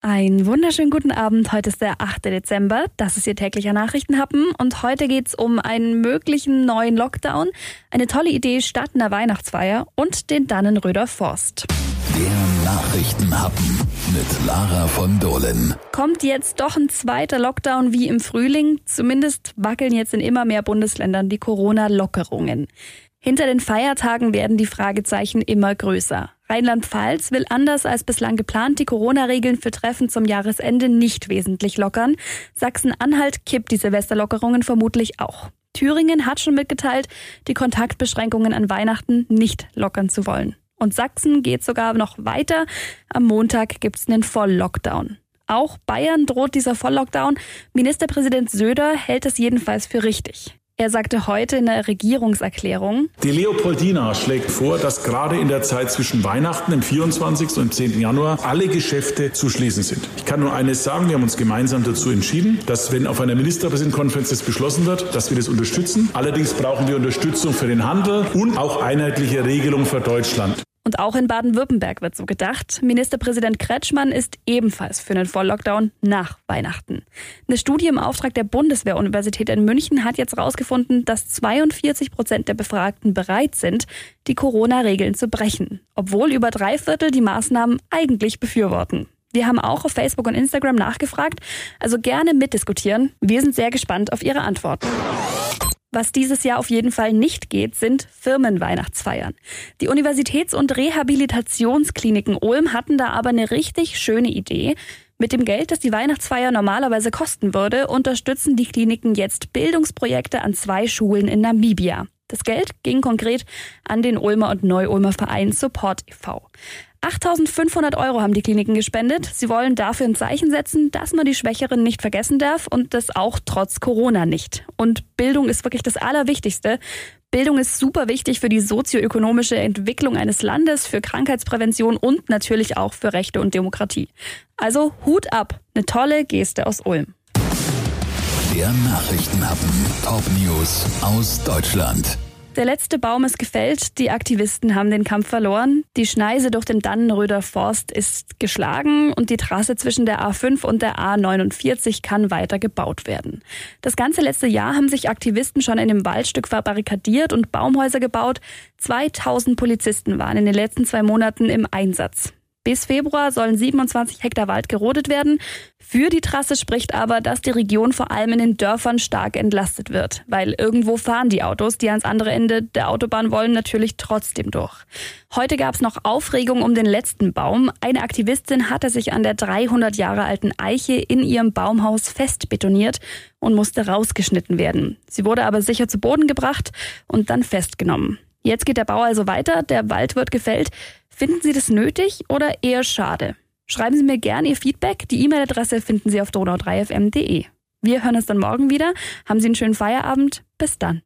Einen wunderschönen guten Abend. Heute ist der 8. Dezember. Das ist Ihr täglicher Nachrichtenhappen. Und heute geht es um einen möglichen neuen Lockdown, eine tolle Idee statt einer Weihnachtsfeier und den Dannenröder Forst. Der Nachrichtenhappen mit Lara von Dohlen. Kommt jetzt doch ein zweiter Lockdown wie im Frühling? Zumindest wackeln jetzt in immer mehr Bundesländern die Corona-Lockerungen. Hinter den Feiertagen werden die Fragezeichen immer größer. Rheinland-Pfalz will anders als bislang geplant die Corona-Regeln für Treffen zum Jahresende nicht wesentlich lockern. Sachsen-Anhalt kippt die Silvesterlockerungen vermutlich auch. Thüringen hat schon mitgeteilt, die Kontaktbeschränkungen an Weihnachten nicht lockern zu wollen. Und Sachsen geht sogar noch weiter. Am Montag gibt es einen Volllockdown. Auch Bayern droht dieser Volllockdown. Ministerpräsident Söder hält es jedenfalls für richtig. Er sagte heute in der Regierungserklärung, Die Leopoldina schlägt vor, dass gerade in der Zeit zwischen Weihnachten, dem 24. und 10. Januar, alle Geschäfte zu schließen sind. Ich kann nur eines sagen, wir haben uns gemeinsam dazu entschieden, dass wenn auf einer Ministerpräsidentenkonferenz das beschlossen wird, dass wir das unterstützen. Allerdings brauchen wir Unterstützung für den Handel und auch einheitliche Regelungen für Deutschland. Und auch in Baden-Württemberg wird so gedacht. Ministerpräsident Kretschmann ist ebenfalls für einen Volllockdown nach Weihnachten. Eine Studie im Auftrag der Bundeswehr-Universität in München hat jetzt herausgefunden, dass 42 Prozent der Befragten bereit sind, die Corona-Regeln zu brechen, obwohl über drei Viertel die Maßnahmen eigentlich befürworten. Wir haben auch auf Facebook und Instagram nachgefragt, also gerne mitdiskutieren. Wir sind sehr gespannt auf Ihre Antworten. Was dieses Jahr auf jeden Fall nicht geht, sind Firmenweihnachtsfeiern. Die Universitäts- und Rehabilitationskliniken Ulm hatten da aber eine richtig schöne Idee. Mit dem Geld, das die Weihnachtsfeier normalerweise kosten würde, unterstützen die Kliniken jetzt Bildungsprojekte an zwei Schulen in Namibia. Das Geld ging konkret an den Ulmer und Neu-Ulmer Verein Support e.V. 8500 Euro haben die Kliniken gespendet. Sie wollen dafür ein Zeichen setzen, dass man die Schwächeren nicht vergessen darf und das auch trotz Corona nicht. Und Bildung ist wirklich das Allerwichtigste. Bildung ist super wichtig für die sozioökonomische Entwicklung eines Landes, für Krankheitsprävention und natürlich auch für Rechte und Demokratie. Also Hut ab, eine tolle Geste aus Ulm. Der Nachrichtenhappen. Top News aus Deutschland. Der letzte Baum ist gefällt, die Aktivisten haben den Kampf verloren. Die Schneise durch den Dannenröder Forst ist geschlagen und die Trasse zwischen der A5 und der A49 kann weiter gebaut werden. Das ganze letzte Jahr haben sich Aktivisten schon in dem Waldstück verbarrikadiert und Baumhäuser gebaut. 2000 Polizisten waren in den letzten zwei Monaten im Einsatz. Bis Februar sollen 27 Hektar Wald gerodet werden. Für die Trasse spricht aber, dass die Region vor allem in den Dörfern stark entlastet wird, weil irgendwo fahren die Autos, die ans andere Ende der Autobahn wollen, natürlich trotzdem durch. Heute gab es noch Aufregung um den letzten Baum. Eine Aktivistin hatte sich an der 300 Jahre alten Eiche in ihrem Baumhaus festbetoniert und musste rausgeschnitten werden. Sie wurde aber sicher zu Boden gebracht und dann festgenommen. Jetzt geht der Bau also weiter, der Wald wird gefällt. Finden Sie das nötig oder eher schade? Schreiben Sie mir gerne Ihr Feedback. Die E-Mail-Adresse finden Sie auf donau3fm.de. Wir hören uns dann morgen wieder. Haben Sie einen schönen Feierabend. Bis dann.